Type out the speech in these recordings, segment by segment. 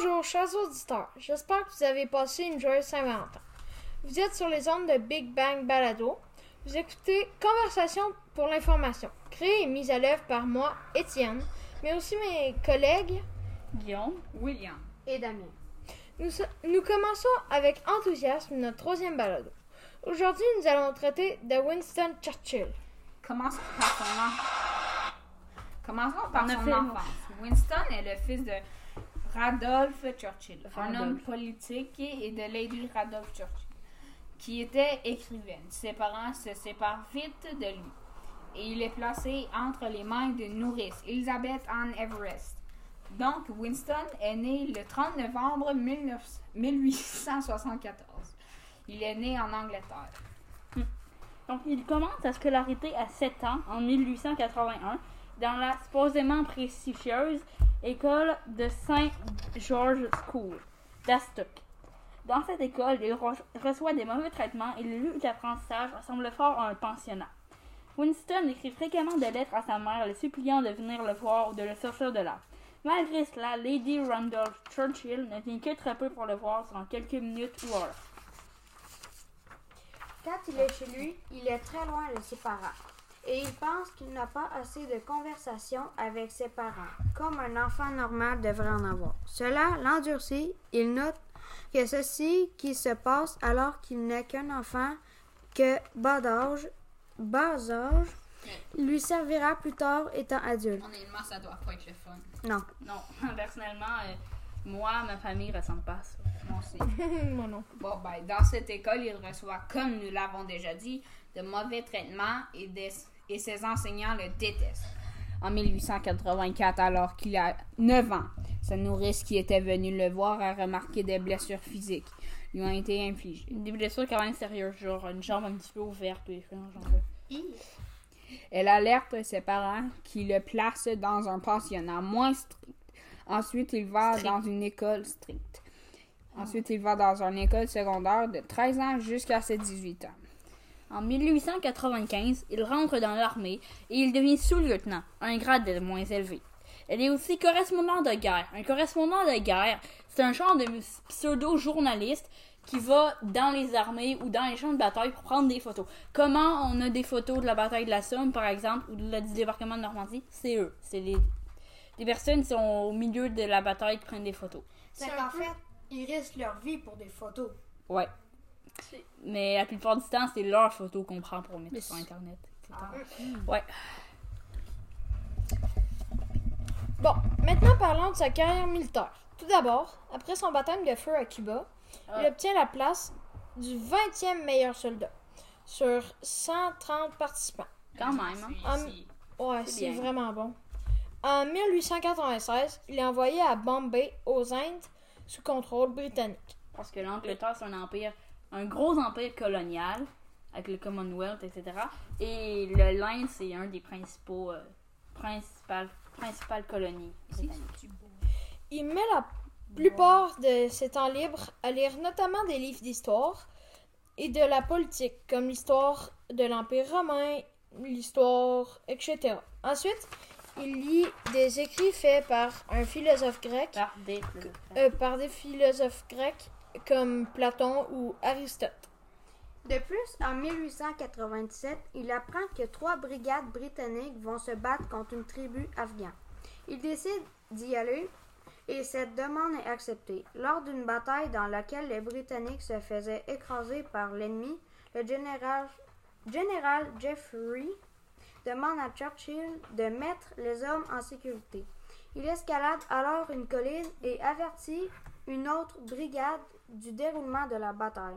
Bonjour, chers auditeurs. J'espère que vous avez passé une joyeuse Saint-Valentin. Vous êtes sur les ondes de Big Bang Balado. Vous écoutez Conversation pour l'information, créée et mise à l'œuvre par moi, Étienne, mais aussi mes collègues. Guillaume. William. Et Damien. Nous, nous commençons avec enthousiasme notre troisième balado. Aujourd'hui, nous allons traiter de Winston Churchill. Commençons par son en- Commençons par On a son fait- enfance? Winston est le fils de Radolph Churchill, un homme politique et de Lady Radolph Churchill, qui était écrivaine. Ses parents se séparent vite de lui et il est placé entre les mains d'une nourrice, Elizabeth Anne Everest. Donc, Winston est né le 30 novembre 19 1874. Il est né en Angleterre. Donc, il commence sa scolarité à 7 ans, en 1881, dans la supposément prestigieuse école de Saint George's School d'Astock. Dans cette école, il re- reçoit des mauvais traitements et le lieu d'apprentissage ressemble fort à un pensionnat. Winston écrit fréquemment des lettres à sa mère le suppliant de venir le voir ou de le sortir de là. Malgré cela, Lady Randolph Churchill ne tient que très peu pour le voir durant quelques minutes ou heures. Quand il est chez lui, il est très loin de ses parents. Et il pense qu'il n'a pas assez de conversation avec ses parents, comme un enfant normal devrait en avoir. Cela l'endurcit. Il note que ceci qui se passe alors qu'il n'est qu'un enfant, que bas d'âge, bas âge, lui servira plus tard étant adulte. Honnêtement, ça doit pas être le fun. Non. Non, personnellement, euh, moi, ma famille ressemble pas à ça. Moi aussi. Moi non. Bon, ben, dans cette école, il reçoit, comme nous l'avons déjà dit, de mauvais traitements et, des- et ses enseignants le détestent. En 1884, alors qu'il a 9 ans, sa nourrice qui était venue le voir a remarqué des blessures physiques lui ont été infligées. Des blessures quand même sérieuses, genre une jambe un petit peu ouverte. Elle alerte ses parents qui le placent dans un pensionnat moins strict. Ensuite, il va Strict. dans une école stricte. Ensuite, il va dans une école secondaire de 13 ans jusqu'à ses 18 ans. En 1895, il rentre dans l'armée et il devient sous-lieutenant, un grade de moins élevé. Elle est aussi correspondant de guerre. Un correspondant de guerre, c'est un genre de pseudo-journaliste qui va dans les armées ou dans les champs de bataille pour prendre des photos. Comment on a des photos de la bataille de la Somme, par exemple, ou de la- du débarquement de Normandie? C'est eux. C'est les, des personnes qui sont au milieu de la bataille qui prennent des photos. C'est qu'en fait, ils risquent leur vie pour des photos. Ouais. Mais la plupart du temps, c'est leurs photos qu'on prend pour mettre sur Internet. etc. Ouais. Bon, maintenant parlons de sa carrière militaire. Tout d'abord, après son baptême de feu à Cuba, il Ah. obtient la place du 20e meilleur soldat sur 130 participants. Quand même. hein. Ouais, C'est vraiment bon. En 1896, il est envoyé à Bombay, aux Indes, sous contrôle britannique. Parce que l'Angleterre, c'est un empire, un gros empire colonial, avec le Commonwealth, etc. Et le l'Inde, c'est un des principaux, euh, principales, principales colonies britanniques. Il met la plupart de ses temps libres à lire notamment des livres d'histoire et de la politique, comme l'histoire de l'Empire romain, l'histoire, etc. Ensuite, il lit des écrits faits par un philosophe grec, Par des... euh, par des philosophes grecs comme Platon ou Aristote. De plus, en 1897, il apprend que trois brigades britanniques vont se battre contre une tribu afghane. Il décide d'y aller et cette demande est acceptée. Lors d'une bataille dans laquelle les Britanniques se faisaient écraser par l'ennemi, le général, général Jeffrey demande à Churchill de mettre les hommes en sécurité. Il escalade alors une colline et avertit une autre brigade du déroulement de la bataille.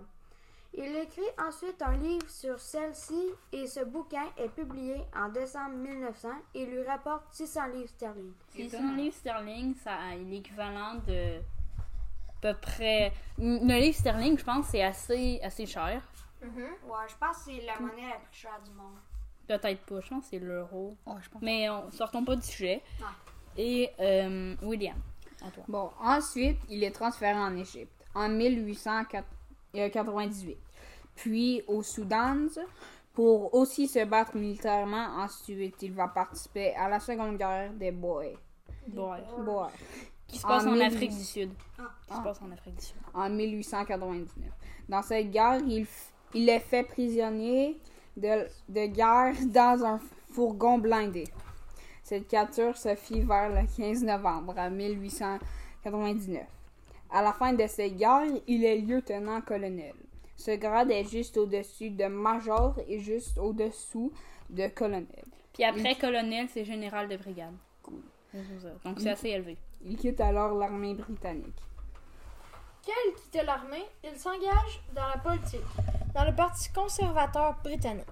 Il écrit ensuite un livre sur celle-ci et ce bouquin est publié en décembre 1900 et lui rapporte 600 livres sterling. 600 livres sterling, ça a l'équivalent de à peu près... Un livre sterling, je pense, c'est assez, assez cher. Ouais, je pense que c'est la monnaie la plus chère du monde. Peut-être pas, je pense que c'est l'euro. Mais on, sortons pas du sujet. Ouais. Et euh, William, à toi. Bon, ensuite, il est transféré en Égypte en 1898, puis au Soudan pour aussi se battre militairement. Ensuite, il va participer à la Seconde Guerre des Boers. Boers, Qui se passe En en, 1800. Afrique du Sud. Ah. Qui se passe en Afrique du Sud. en 1899. Dans cette guerre, il, f- il est fait prisonnier de, de guerre dans un fourgon blindé. Cette capture se fit vers le 15 novembre à 1899. À la fin de cette guerre, il est lieutenant-colonel. Ce grade est juste au-dessus de major et juste au-dessous de colonel. Puis après, colonel, c'est général de brigade. Ça. Donc c'est assez élevé. Il quitte alors l'armée britannique. Qu'elle quitte l'armée, il s'engage dans la politique, dans le Parti conservateur britannique.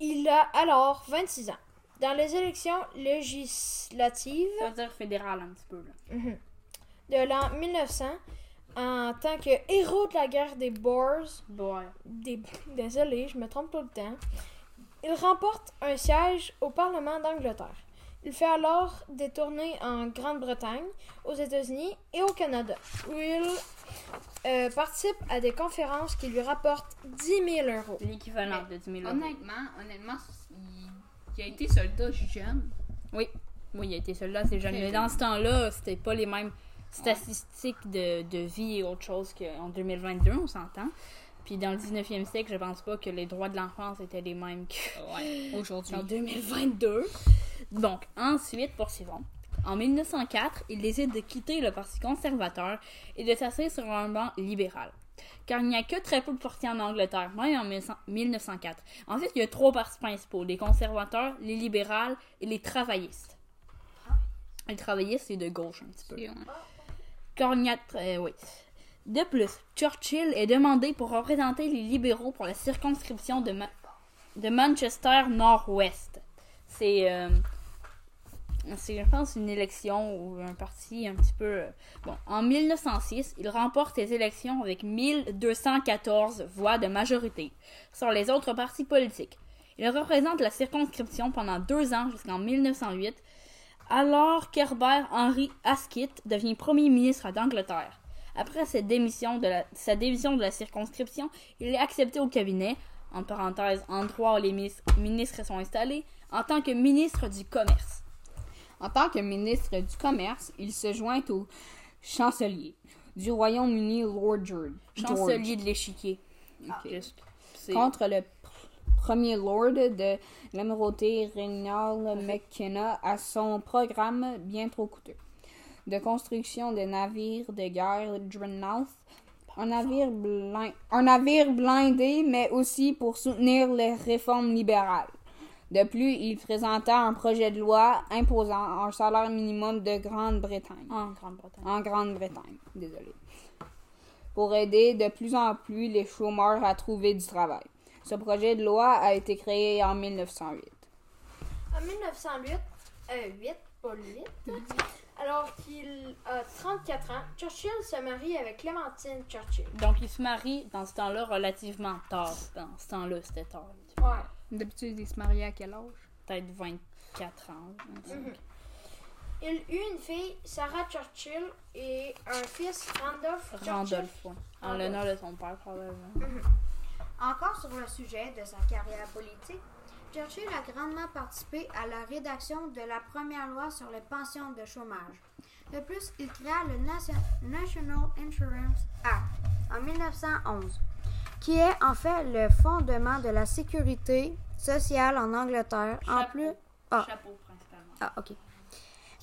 Il a alors 26 ans. Dans les élections législatives Ça veut dire fédéral un petit peu. Là. mhm, de l'an 1900, en tant que héros de la guerre des Boers, des... désolé, je me trompe tout le temps, il remporte un siège au Parlement d'Angleterre. Il fait alors des tournées en Grande-Bretagne, aux États-Unis et au Canada, où il euh, participe à des conférences qui lui rapportent 10 000 euros. L'équivalent de 10 000 euros. Honnêtement, honnêtement, il, a été soldat jeune. Oui, il a été soldat, c'est jeune. Mais dans ce temps-là, c'était pas les mêmes statistiques de, de vie et autre chose qu'en 2022, on s'entend. Puis dans le 19e siècle, je pense pas que les droits de l'enfance étaient les mêmes Ouais, aujourd'hui. qu'en 2022. Donc, ensuite, poursuivons. En 1904, il décide de quitter le Parti conservateur et de s'asseoir sur un banc libéral. Car il n'y a que très peu de partis en Angleterre, même en 1900 1904. En fait, il y a trois partis principaux les conservateurs, les libérales et les travaillistes. Les travaillistes, c'est de gauche un petit peu. Euh, oui. De plus, Churchill est demandé pour représenter les libéraux pour la circonscription de, de Manchester Nord-Ouest. C'est, euh, c'est, je pense, une élection ou un parti un petit peu. euh, Bon, en 1906, il remporte les élections avec 1214 voix de majorité sur les autres partis politiques. Il représente la circonscription pendant deux ans jusqu'en 1908, alors qu'Herbert Henry Asquith devient premier ministre d'Angleterre. Après sa démission, de la, sa démission de la circonscription, il est accepté au cabinet, en parenthèse, endroit où les minis- ministres sont installés, en tant que ministre du Commerce. En tant que ministre du Commerce, il se joint au chancelier du Royaume-Uni, Lord George. Chancelier de l'échiquier. C'est- contre le premier Lord de l'amirauté Reynald McKenna à son programme bien trop coûteux de construction de navires de guerre Dreadnought, un navire, un navire blindé, mais aussi pour soutenir les réformes libérales. De plus, il présenta un projet de loi imposant un salaire minimum de Grande-Bretagne En Grande-Bretagne. en Grande-Bretagne. Désolé. Pour aider de plus en plus les chômeurs à trouver du travail. Ce projet de loi a été créé en 1908. En 1908, euh, 8, pas 8, alors qu'il a 34 ans, Churchill se marie avec Clémentine Churchill. Donc, il se marie dans ce temps-là relativement tard. Dans ce temps-là, c'était tard. Ouais. D'habitude, ils se mariaient à quel âge? Peut-être 24 ans. 25. Mhm. Il eut une fille, Sarah Churchill, et un fils, Randolph Churchill. Randolph, ouais. En l'honneur de son père, probablement. Encore sur le sujet de sa carrière politique, Churchill a grandement participé à la rédaction de la première loi sur les pensions de chômage. De plus, il créa le Nation- National Insurance Act en 1911, qui est en fait le fondement de la sécurité sociale en Angleterre. En plus, Ah. Chapeau, principalement. ah, ok.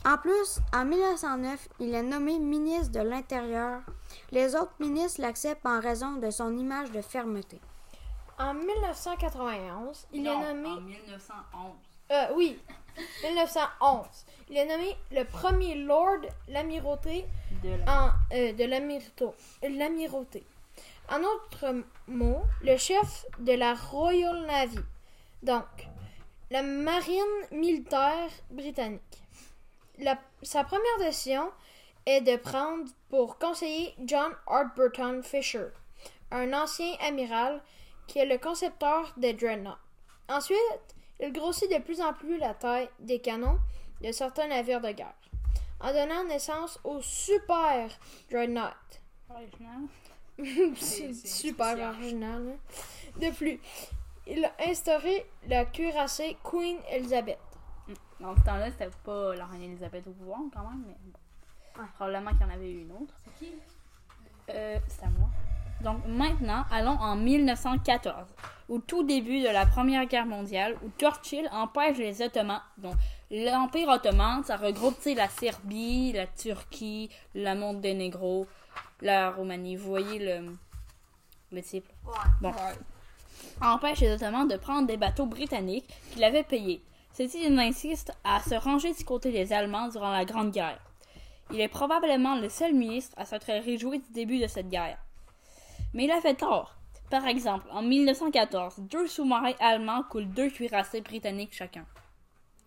En plus, en 1909, il est nommé ministre de l'Intérieur. Les autres ministres l'acceptent en raison de son image de fermeté. En 1991, il Non, est nommé. En 1911. Euh, oui, 1911. Il est nommé le premier Lord l'amirauté De euh, l'amirauté. l'amirauté. En autres mots, le chef de la Royal Navy. Donc, la marine militaire britannique. La- sa première décision est de prendre pour conseiller John Hartburton Fisher, un ancien amiral qui est le concepteur des dreadnoughts. Ensuite, il grossit de plus en plus la taille des canons de certains navires de guerre, en donnant naissance au super dreadnought. Original. C'est super spécial. original. hein. De plus, il a instauré la cuirassée Queen Elizabeth. Dans ce temps-là, c'était pas la reine Elisabeth au pouvoir quand même, mais bon. Ouais. probablement qu'il y en avait eu une autre. C'est qui? Euh, c'est à moi. Donc maintenant, allons en 1914, au tout début de la Première Guerre mondiale, où Churchill empêche les Ottomans. Donc l'Empire ottoman, ça regroupe la Serbie, la Turquie, la Monténégro, la Roumanie. Vous voyez le, le type. Ouais. Bon. Empêche les Ottomans de prendre des bateaux britanniques qu'il avait payés. Ceci insiste à se ranger du côté des Allemands durant la Grande Guerre. Il est probablement le seul ministre à s'être réjoui du début de cette guerre. Mais il a fait tort. Par exemple, en 1914, deux sous-marins allemands coulent deux cuirassés britanniques chacun.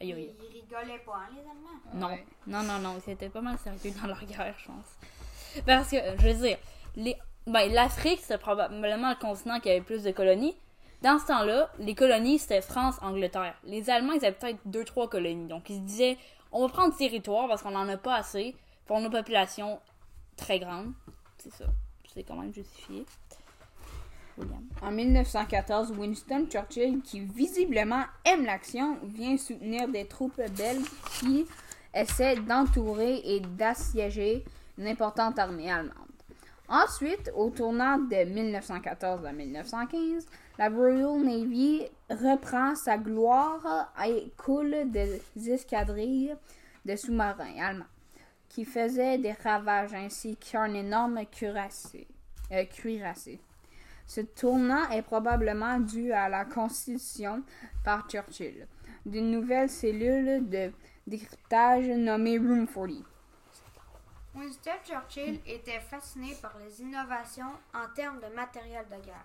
Aïe, aïe. Ils rigolaient pas, hein, les Allemands? Non, Ouais. non, non, non, c'était pas mal sérieux dans leur guerre, je pense. Parce que, je veux dire, les, ben, l'Afrique, c'est probablement le continent qui avait plus de colonies. Dans ce temps-là, les colonies, c'était France, Angleterre. Les Allemands, ils avaient peut-être deux, trois colonies. Donc, ils se disaient, on va prendre du territoire parce qu'on en a pas assez pour une population très grande. C'est ça. C'est quand justifié. William. En 1914, Winston Churchill, qui visiblement aime l'action, vient soutenir des troupes belges qui essaient d'entourer et d'assiéger une importante armée allemande. Ensuite, au tournant de 1914 à 1915, la Royal Navy reprend sa gloire et coule des escadrilles de sous-marins allemands qui faisaient des ravages ainsi qu'un énorme cuirassé. euh, cuirassé. Ce tournant est probablement dû à la constitution par Churchill d'une nouvelle cellule de décryptage nommée Room 40. Winston Churchill était fasciné par les innovations en termes de matériel de guerre.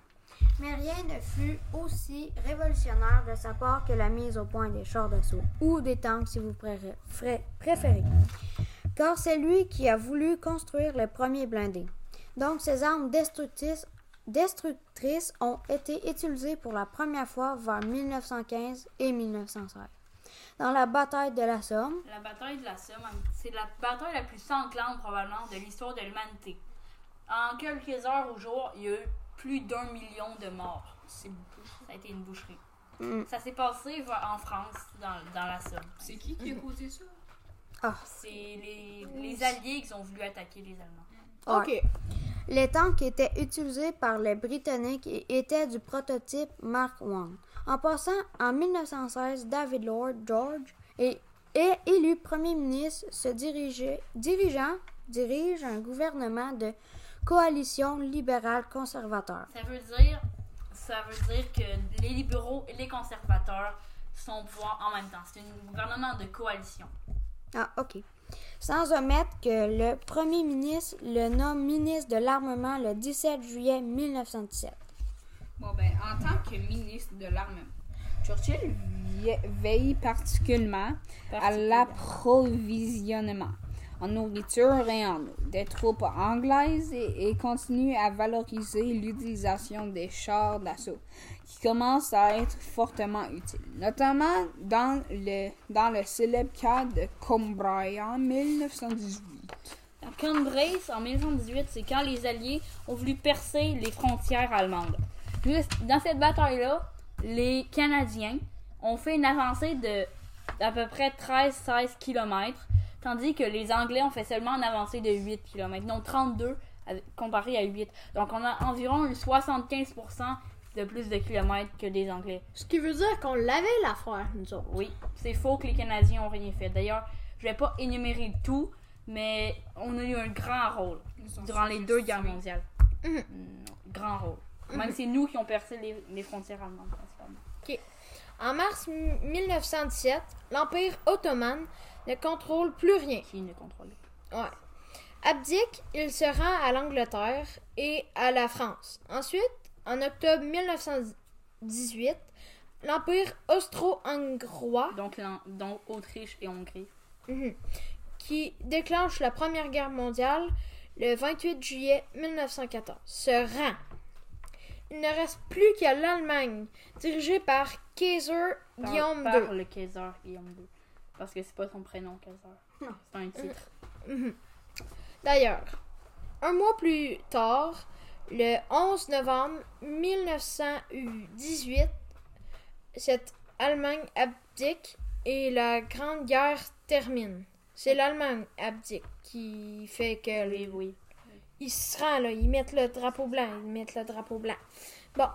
Mais rien ne fut aussi révolutionnaire de sa part que la mise au point des chars d'assaut, ou des tanks si vous préférez. Car c'est lui qui a voulu construire le premier blindé. Donc ces armes destructrices, destructrices ont été utilisées pour la première fois vers 1915 et 1916. Dans la bataille de la Somme, La bataille de la Somme, c'est la bataille la plus sanglante probablement de l'histoire de l'humanité. En quelques heures au jour, il y a eu plus d'un million de morts. C'est beaucoup. Ça a été une boucherie. Mm. Ça s'est passé en France, dans, dans la Somme. C'est qui qui a causé ça? C'est les, les Alliés qui ont voulu attaquer les Allemands. Ok. Les tanks étaient utilisés par les Britanniques et étaient du prototype Mark I. En passant, en 1916, David Lord George est, est élu premier ministre, se dirigeait- dirigeant dirige un gouvernement de coalition libérale conservateur. Ça veut dire, ça veut dire que les libéraux et les conservateurs sont au pouvoir en même temps. C'est un gouvernement de coalition. Ah, ok. Sans omettre que le premier ministre le nomme ministre de l'armement le 17 juillet 1917. Bon, ben, en tant que ministre de l'armement, Churchill veille particulièrement à l'approvisionnement en nourriture et en eau des troupes anglaises et, et continue à valoriser l'utilisation des chars d'assaut qui commencent à être fortement utiles, notamment dans le, dans le célèbre cas de Cambrai en 1918. À Cambrai, en 1918, c'est quand les Alliés ont voulu percer les frontières allemandes. Dans cette bataille-là, les Canadiens ont fait une avancée de d'à peu près 13-16 km, tandis que les Anglais ont fait seulement une avancée de 8 km, donc 32 avec- comparé à 8. Donc on a environ 75% de plus de kilomètres que les Anglais. Ce qui veut dire qu'on l'avait l'affaire, nous autres. Oui, c'est faux que les Canadiens ont rien fait. D'ailleurs, je vais pas énumérer tout, mais on a eu un grand rôle durant les deux guerres mondiales. Mhm. Mm, Grand rôle. Même c'est nous qui ont percé les, les frontières allemandes principalement. En mars 1917, l'Empire ottoman ne contrôle plus rien. Qui ne contrôle pas. Ouais. Abdique, il se rend à l'Angleterre et à la France. Ensuite, en octobre 1918, l'Empire austro-hongrois Donc, donc Autriche et Hongrie. mhm, qui déclenche la Première Guerre mondiale le 28 juillet 1914 se rend. Il ne reste plus qu'à l'Allemagne, dirigée par Kaiser Par, Guillaume par II. le Kaiser Guillaume II. Parce que c'est pas son prénom, Kaiser. C'est un titre. Mhm. D'ailleurs, un mois plus tard, le 11 novembre 1918, cette Allemagne abdique et la Grande Guerre termine. C'est l'Allemagne abdique qui fait que Oui, oui. ils se rendent, là, ils mettent le drapeau blanc, ils mettent le drapeau blanc. Bon,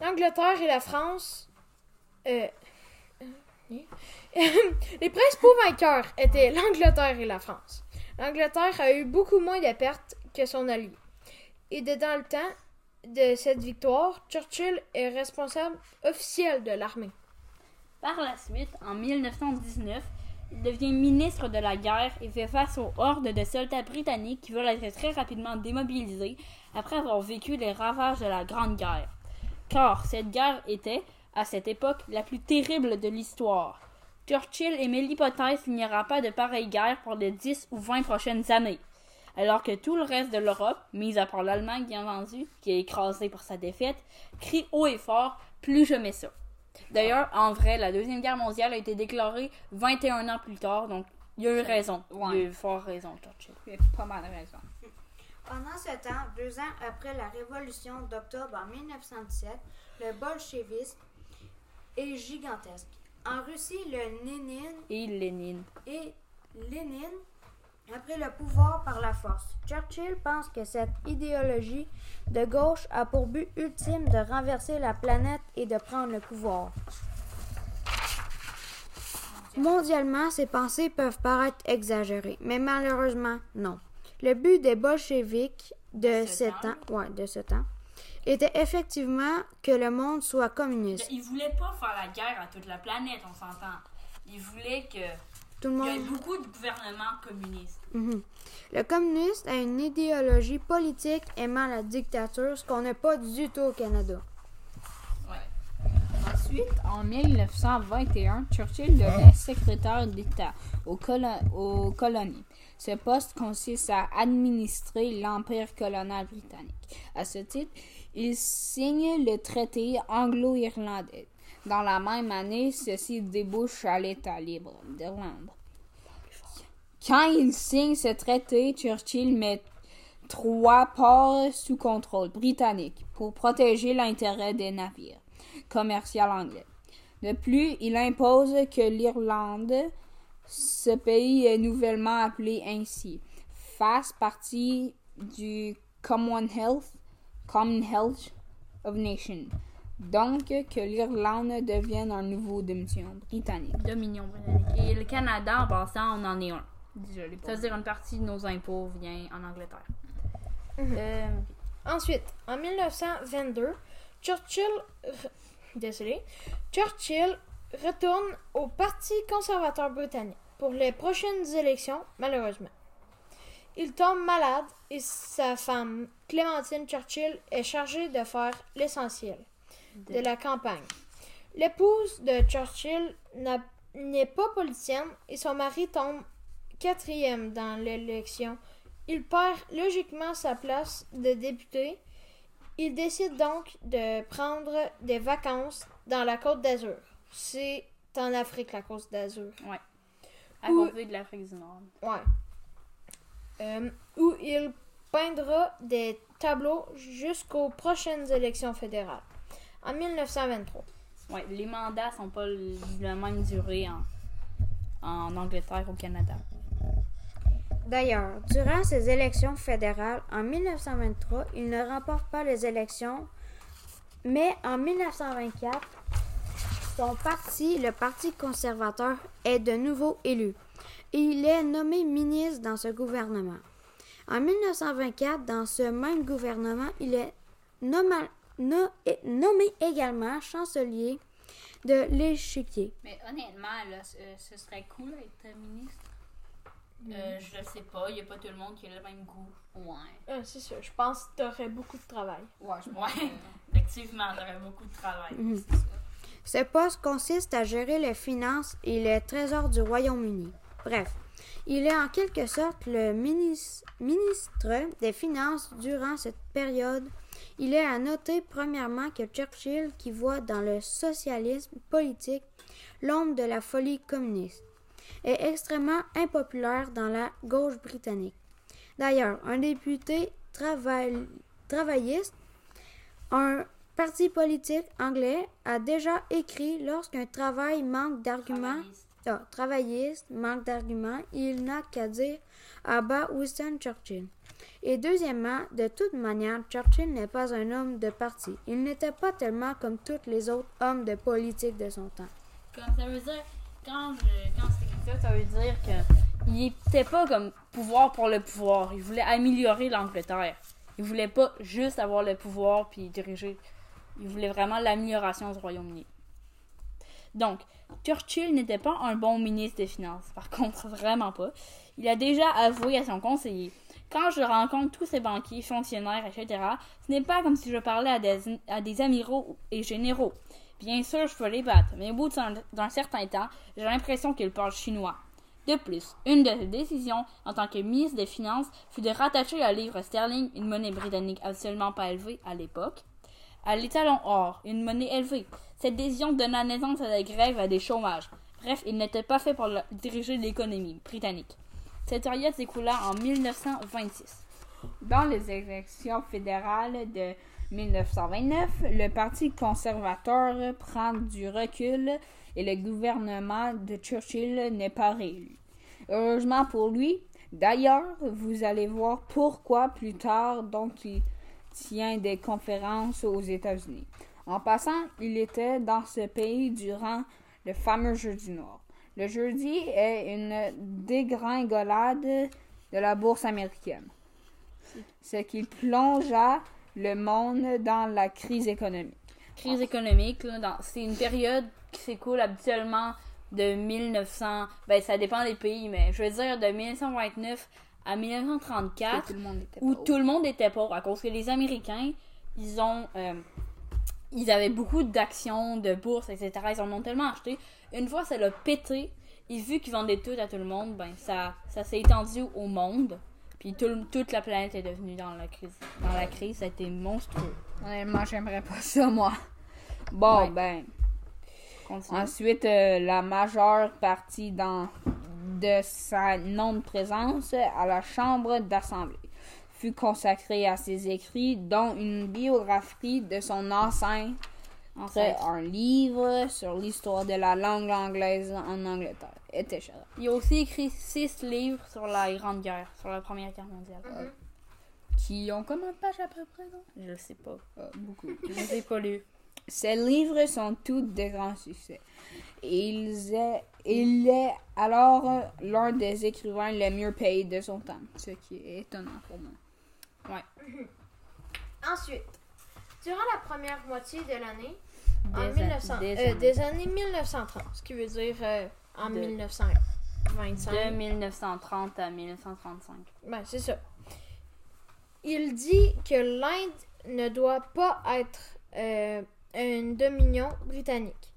l'Angleterre et la France, euh, les principaux vainqueurs étaient l'Angleterre et la France. L'Angleterre a eu beaucoup moins de pertes que son allié. Et de dans le temps de cette victoire, Churchill est responsable officiel de l'armée. Par la suite, en 1919, il devient ministre de la guerre et fait face aux hordes de soldats britanniques qui veulent être très rapidement démobilisés après avoir vécu les ravages de la Grande Guerre. Car cette guerre était, à cette époque, la plus terrible de l'histoire. Churchill émet l'hypothèse qu'il n'y aura pas de pareille guerre pour les 10 ou 20 prochaines années. Alors que tout le reste de l'Europe, mis à part l'Allemagne bien vendu, qui est écrasée par sa défaite, crie haut et fort plus jamais ça. D'ailleurs, en vrai, la Deuxième Guerre mondiale a été déclarée 21 ans plus tard, donc il y a eu raison. Il y a eu fort raison, Churchill. Il y a pas mal de raisons. Pendant ce temps, deux ans après la révolution d'octobre en 1917, le bolchevisme est gigantesque. En Russie, le Lénine Et Lénine. et Lénine a pris le pouvoir par la force. Churchill pense que cette idéologie de gauche a pour but ultime de renverser la planète et de prendre le pouvoir. Mondialement, ces pensées peuvent paraître exagérées, mais malheureusement, non. Le but des bolcheviks de ce temps, ouais, de ce temps était effectivement que le monde soit communiste. Il voulait pas faire la guerre à toute la planète, on s'entend. Il voulait que Tout le il y ait monde beaucoup de gouvernements communistes. Mhm. Le communiste a une idéologie politique aimant la dictature, ce qu'on n'a pas du tout au Canada. En 1921, Churchill devient secrétaire d'État aux, aux colonies. Ce poste consiste à administrer l'empire colonial britannique. À ce titre, il signe le traité anglo-irlandais. Dans la même année, ceci débouche à l'État libre d'Irlande. Quand il signe ce traité, Churchill met trois ports sous contrôle britannique pour protéger l'intérêt des navires commerciaux anglais. De plus, il impose que l'Irlande, ce pays est nouvellement appelé ainsi, fasse partie du Commonwealth, Commonwealth of Nations. Donc, que l'Irlande devienne un nouveau dominion britannique. Dominion britannique. Et le Canada, en passant, on en est un. Désolé Ça veut dire une partie de nos impôts vient en Angleterre. Euh, Ensuite, en 1922, Churchill, désolé, Churchill retourne au Parti conservateur britannique pour les prochaines élections, malheureusement. Il tombe malade et sa femme, Clémentine Churchill, est chargée de faire l'essentiel de la campagne. L'épouse de Churchill n'est pas politicienne et son mari tombe quatrième dans l'élection. Il perd logiquement sa place de député. Il décide donc de prendre des vacances dans la Côte d'Azur. C'est en Afrique, la Côte d'Azur. à Ou- côté de l'Afrique du Nord. Ouais. Euh, où il peindra des tableaux jusqu'aux prochaines élections fédérales. En 1923. Ouais, les mandats sont pas la même durée en, en Angleterre au Canada. D'ailleurs, durant ces élections fédérales, en 1923, il ne remporte pas les élections, mais en 1924, son parti, le Parti conservateur, est de nouveau élu et il est nommé ministre dans ce gouvernement. En 1924, dans ce même gouvernement, il est nommé également chancelier de l'échiquier. Mais honnêtement, ce, ce serait cool d'être ministre. Euh, je le sais pas, il y a pas tout le monde qui a le même goût. Ouais. Euh, c'est sûr, je pense que tu aurais beaucoup de travail. Ouais, je Ouais, effectivement, j'aurais beaucoup de travail. Mhm. Ce poste consiste à gérer les finances et les trésors du Royaume-Uni. Bref, il est en quelque sorte le minis- ministre des Finances durant cette période. Il est à noter premièrement que Churchill, qui voit dans le socialisme politique l'ombre de la folie communiste, est extrêmement impopulaire dans la gauche britannique. D'ailleurs, un député travail- travailliste, un parti politique anglais a déjà écrit lorsqu'un travail manque d'arguments, ah, travailliste manque d'arguments, il n'a qu'à dire à bas Winston Churchill. Et deuxièmement, de toute manière, Churchill n'est pas un homme de parti. Il n'était pas tellement comme tous les autres hommes de politique de son temps. Comme ça veut dire, quand, je, quand comme ça, veut dire que il était pas comme pouvoir pour le pouvoir. Il voulait améliorer l'Angleterre. Il voulait pas juste avoir le pouvoir puis diriger. Il voulait vraiment l'amélioration du Royaume-Uni. Donc, Churchill n'était pas un bon ministre des Finances. Par contre, vraiment pas. Il a déjà avoué à son conseiller quand je rencontre tous ces banquiers, fonctionnaires, etc., ce n'est pas comme si je parlais à des amiraux et généraux. Bien sûr, je peux les battre, mais au bout d'un certain temps, j'ai l'impression qu'ils parlent chinois. De plus, une de ses décisions en tant que ministre des Finances fut de rattacher à livre sterling, une monnaie britannique absolument pas élevée à l'époque, à l'étalon or, une monnaie élevée. Cette décision donna naissance à des grèves et à des chômages. Bref, il n'était pas fait pour diriger l'économie britannique. Cette période s'écoula en 1926. Dans les élections fédérales de 1929, le Parti conservateur prend du recul et le gouvernement de Churchill n'est pas réélu. Heureusement pour lui, d'ailleurs, vous allez voir pourquoi plus tard, donc il tient des conférences aux États-Unis. En passant, il était dans ce pays durant le fameux jeu du Nord. Le jeudi est une dégringolade de la bourse américaine, ce qui plongea le monde dans la crise économique. Crise économique, c'est une période qui s'écoule habituellement de 1900, ben ça dépend des pays, mais je veux dire de 1929 à 1934, où tout le monde était pauvre, à cause que les Américains, ils ont, euh, ils avaient beaucoup d'actions, de bourses, etc. Ils en ont tellement acheté une fois ça l'a pété, et vu qu'ils vendaient tout à tout le monde, ben ça, ça s'est étendu au monde. Puis toute la planète est devenue dans la crise. Dans la crise, ça a été monstrueux. Honnêtement, j'aimerais pas ça, moi. Bon, ben. Ensuite, euh, la majeure partie dans, de sa non-présence à la Chambre d'Assemblée fut consacrée à ses écrits, dont une biographie de son ancien fait un livre sur l'histoire de la langue anglaise en Angleterre, etc. Il a aussi écrit six livres sur la Grande Guerre, sur la Première Guerre mondiale. Mhm. Qui ont combien de pages à peu près, non? Je sais pas. Ah, beaucoup. Je les ai pas lus. Ces livres sont tous des grands succès. Il est, il est alors l'un des écrivains les mieux payés de son temps, ce qui est étonnant pour moi. Ouais. Ensuite, durant la première moitié de l'année, des, euh, des, années 1930, ce qui veut dire euh, en 1925. De 1930 à 1935. Ben, c'est ça. Il dit que l'Inde ne doit pas être euh, une dominion britannique.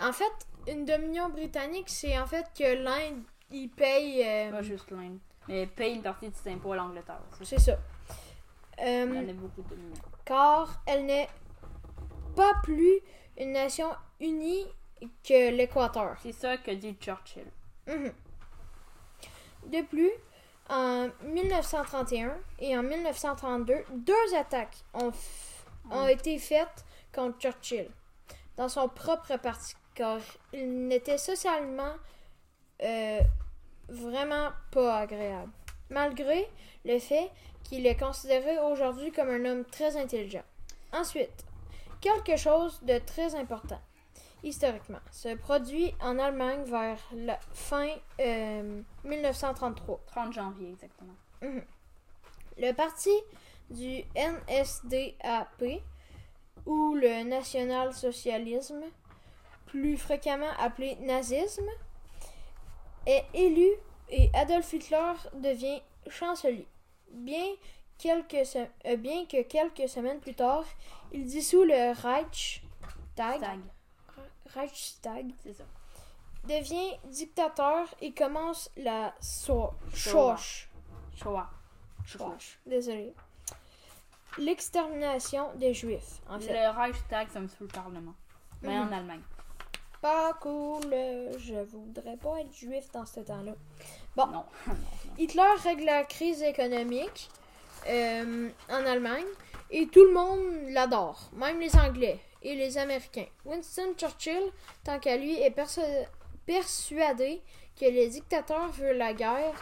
En fait, une dominion britannique, c'est en fait que l'Inde, il paye... Pas juste l'Inde, mais paye une partie de ses impôts à l'Angleterre. C'est ça. il y en a beaucoup de car elle n'est pas plus une nation unie que l'Équateur. C'est ça que dit Churchill. Mhm. De plus, en 1931 et en 1932, deux attaques ont, ont été faites contre Churchill dans son propre parti, car il n'était socialement euh, vraiment pas agréable, malgré le fait qu'il est considéré aujourd'hui comme un homme très intelligent. Ensuite, quelque chose de très important historiquement se produit en Allemagne vers la fin 1933. Euh, 30 janvier exactement. Mhm. Le parti du NSDAP ou le national-socialisme, plus fréquemment appelé nazisme, est élu et Adolf Hitler devient chancelier. Bien, quelques euh, bien que quelques semaines plus tard, il dissout le Reichstag. Reichstag. C'est ça. Devient dictateur et commence la so Shoah. Shoah. Désolé. L'extermination des Juifs, en fait. Le Reichstag, petit peu le Parlement. Mais en mhm. Allemagne. Pas cool. Je voudrais pas être juif dans ce temps-là. Bon. non. Hitler règle la crise économique euh, en Allemagne Et tout le monde l'adore, même les Anglais et les Américains. Winston Churchill, tant qu'à lui, est persu- persuadé que les dictateurs veulent la guerre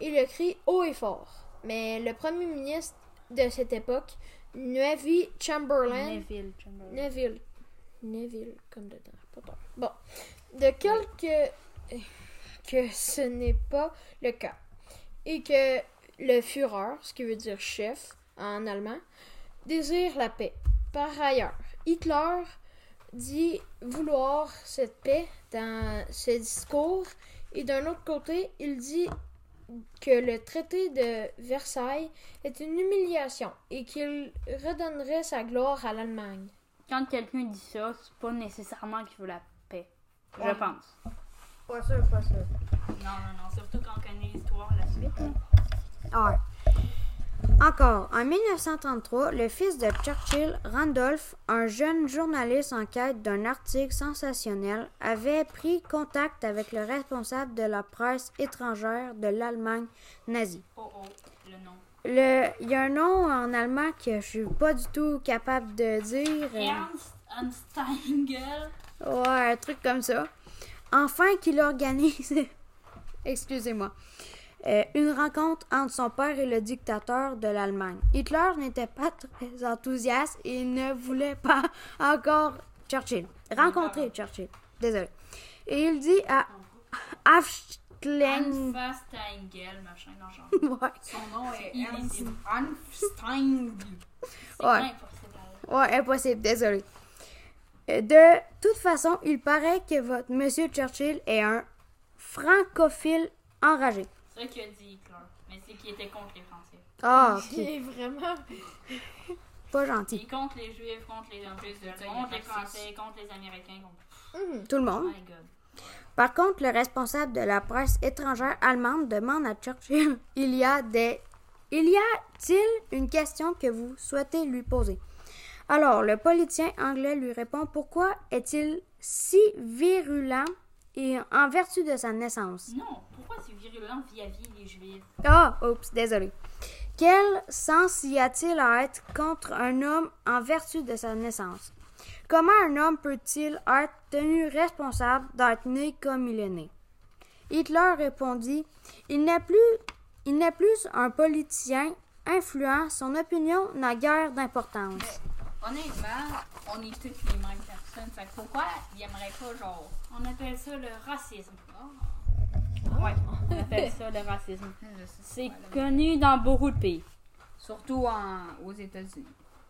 et le crie haut et fort. Mais le premier ministre de cette époque, Neville Chamberlain, Neville Chamberlain. Neville. Neville, comme dedans. Bon. De quelque que ce n'est pas le cas. Et que le Führer, ce qui veut dire chef en allemand, désire la paix. Par ailleurs, Hitler dit vouloir cette paix dans ses discours et d'un autre côté, il dit que le traité de Versailles est une humiliation et qu'il redonnerait sa gloire à l'Allemagne. Quand quelqu'un dit ça, c'est pas nécessairement qu'il veut la paix. Je pense. Pas sûr, pas sûr. Non, non, non. Surtout quand on connaît l'histoire, la suite. Encore, en 1933, le fils de Churchill, Randolph, un jeune journaliste en quête d'un article sensationnel, avait pris contact avec le responsable de la presse étrangère de l'Allemagne nazie. Oh oh, le nom. Le, il y a un nom en allemand que je suis pas du tout capable de dire. euh, Ernst Ansteingel. Ouais, un truc comme ça. Enfin qu'il organise, excusez-moi, euh, une rencontre entre son père et le dictateur de l'Allemagne. Hitler n'était pas très enthousiaste et ne voulait pas encore Churchill. Rencontrer Churchill. Désolé. Et il dit à. Ansteingel, machin, genre. Ouais, Son nom est Ouais. impossible. ouais, impossible, désolé. Euh, De toute façon, il paraît que votre monsieur Churchill est un francophile enragé. C'est ça qu'il a dit Hitler. Mais c'est qu'il était contre les Français. Ah, Il ok. est vraiment. Pas gentil. Il est contre les Juifs, contre les contre est les Français, contre les Américains, contre. Hum. Tout le Oh monde. my god. Par contre, le responsable de la presse étrangère allemande demande à Churchill il y a des il y a-t-il une question que vous souhaitez lui poser? Alors, le politicien anglais lui répond pourquoi est-il si virulent et en vertu de sa naissance? Non, c'est virulent vis-à-vis des Juifs? Ah, oups, désolé. Quel sens y a-t-il à être contre un homme en vertu de sa naissance? Comment un homme peut-il être tenu responsable d'être né comme il est né? Hitler répondit Il n'est plus, il n'est plus un politicien influent, son opinion n'a guère d'importance. Honnêtement, on est toutes les mêmes personnes. Fait pourquoi il aimerait pas, genre. On appelle ça le racisme. Ah. Ouais, on appelle ça le racisme. C'est connu dans beaucoup de pays. Surtout en, aux États-Unis.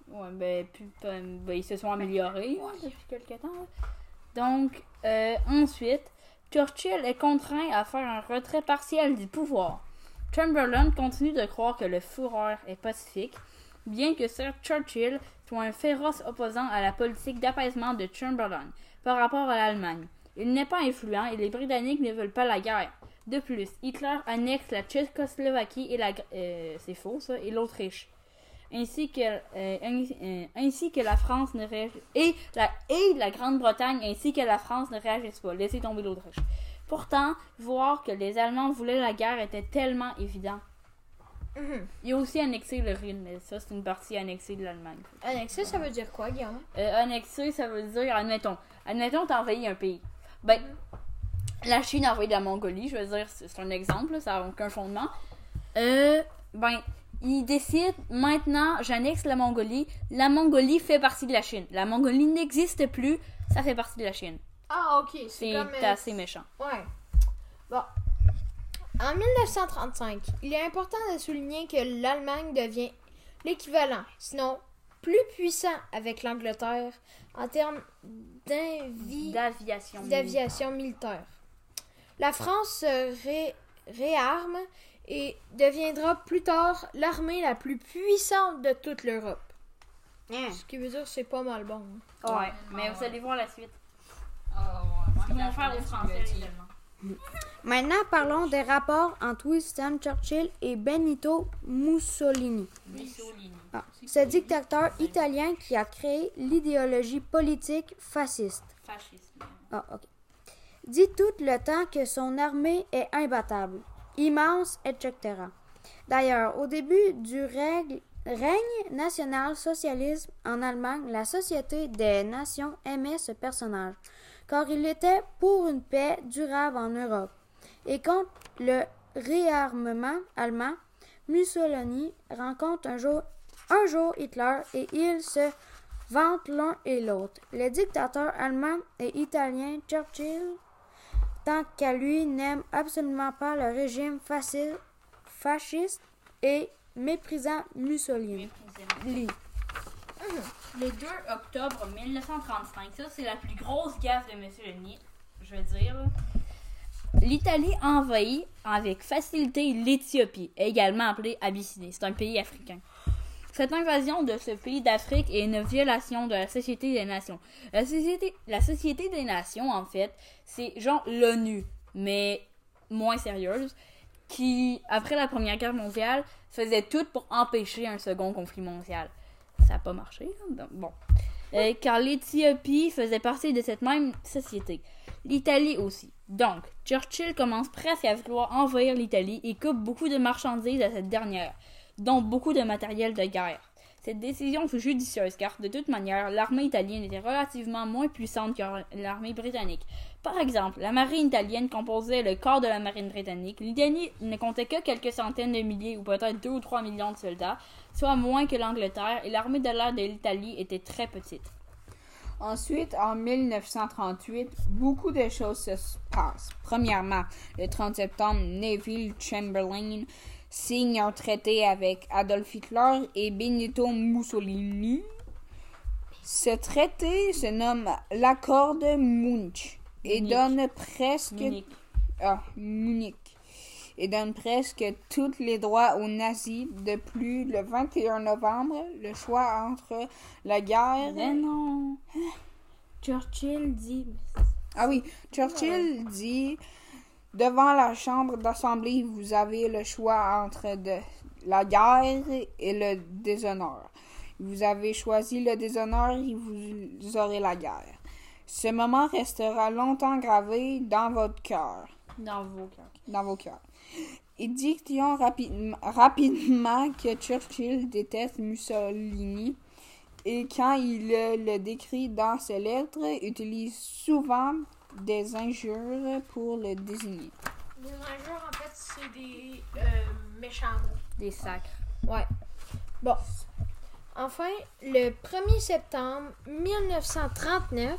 Ouais, ben, plus, ben, ben, ils se sont améliorés depuis quelques temps. Donc, euh, ensuite, Churchill est contraint à faire un retrait partiel du pouvoir. Chamberlain continue de croire que le Führer est pacifique, bien que Sir Churchill soit un féroce opposant à la politique d'apaisement de Chamberlain par rapport à l'Allemagne. Il n'est pas influent et les Britanniques ne veulent pas la guerre. De plus, Hitler annexe la Tchécoslovaquie et la, euh, c'est faux ça, et l'Autriche ainsi que, euh, ainsi, euh, ainsi que la France ne réagit et la, et la Grande-Bretagne ainsi que la France ne réagissent pas. Laissez tomber l'Autriche. Pourtant, voir que les Allemands voulaient la guerre était tellement évident. Mhm. Il a aussi annexé le Rhin, mais ça, c'est une partie annexée de l'Allemagne. Annexé, ça veut dire quoi, Guillaume? Euh, annexer, ça veut dire, admettons, admettons, t'as envahi un pays. Ben, la Chine a envahi la Mongolie, je veux dire, c'est un exemple, là, ça n'a aucun fondement. Euh, ben, il décide, maintenant, j'annexe la Mongolie. La Mongolie fait partie de la Chine. La Mongolie n'existe plus, ça fait partie de la Chine. Ah, ok. C'est euh, assez méchant. Ouais. Bon. En 1935, il est important de souligner que l'Allemagne devient l'équivalent, sinon plus puissant avec l'Angleterre en termes d'aviation militaire. La France se ré- réarme et deviendra plus tard l'armée la plus puissante de toute l'Europe. Hein. Ce qui veut dire que c'est pas mal bon. hein. Ouais, mais vous allez voir la suite. Ah, ouais, vont faire aux Français. Maintenant, parlons des rapports entre Winston Churchill et Benito Mussolini. Mussolini. Ah, ce dictateur italien qui a créé l'idéologie politique fasciste. Fascisme. Ah, ok. Dit tout le temps que son armée est imbattable, immense, etc. D'ailleurs, au début du règne, national-socialisme en Allemagne, la Société des Nations aimait ce personnage, car il était pour une paix durable en Europe. Et contre le réarmement allemand, Mussolini rencontre un jour, un jour Hitler et ils se vantent l'un et l'autre. Les dictateurs allemands et italiens, Churchill, tant qu'à lui, n'aime absolument pas le régime fasciste et méprisant Mussolini. Méprisez-moi. Le 2 octobre 1935, ça c'est la plus grosse gaffe de Mussolini, je veux dire. L'Italie envahit avec facilité l'Éthiopie, également appelée Abyssinie. C'est un pays africain. Cette invasion de ce pays d'Afrique est une violation de la Société des Nations. La Société, des Nations, en fait, c'est genre l'ONU, mais moins sérieuse, qui, après la Première Guerre mondiale, faisait tout pour empêcher un second conflit mondial. Ça n'a pas marché. hein, donc, Bon. Euh, car l'Éthiopie faisait partie de cette même société. L'Italie aussi. Donc, Churchill commence presque à vouloir envahir l'Italie et coupe beaucoup de marchandises à cette dernière, dont beaucoup de matériel de guerre. Cette décision fut judicieuse car, de toute manière, l'armée italienne était relativement moins puissante que l'armée britannique. Par exemple, la marine italienne composait le quart de la marine britannique. L'Italie ne comptait que quelques centaines de milliers ou peut-être 2 ou 3 millions de soldats, soit moins que l'Angleterre, et l'armée de l'air de l'Italie était très petite. Ensuite, en 1938, beaucoup de choses se passent. Premièrement, le 30 septembre, Neville Chamberlain signe un traité avec Adolf Hitler et Benito Mussolini. Ce traité se nomme l'accord de Munich et Munich. donne presque Munich. ah, Munich et donne presque tous les droits aux nazis. De plus, le 21 novembre, le choix entre la guerre Mais non. Churchill dit. Ah oui, Churchill dit devant la chambre d'assemblée, vous avez le choix entre de, la guerre et le déshonneur. Vous avez choisi le déshonneur et vous aurez la guerre. Ce moment restera longtemps gravé dans votre cœur, Dans vos cœurs. dans vos cœurs. Édiction rapidement, rapidement que Churchill déteste Mussolini et quand il le décrit dans ses lettres, utilise souvent des injures pour le désigner. Les injures, en fait, c'est des euh, méchants mots. Des sacres. Ouais. Bon. Enfin, le 1er septembre 1939,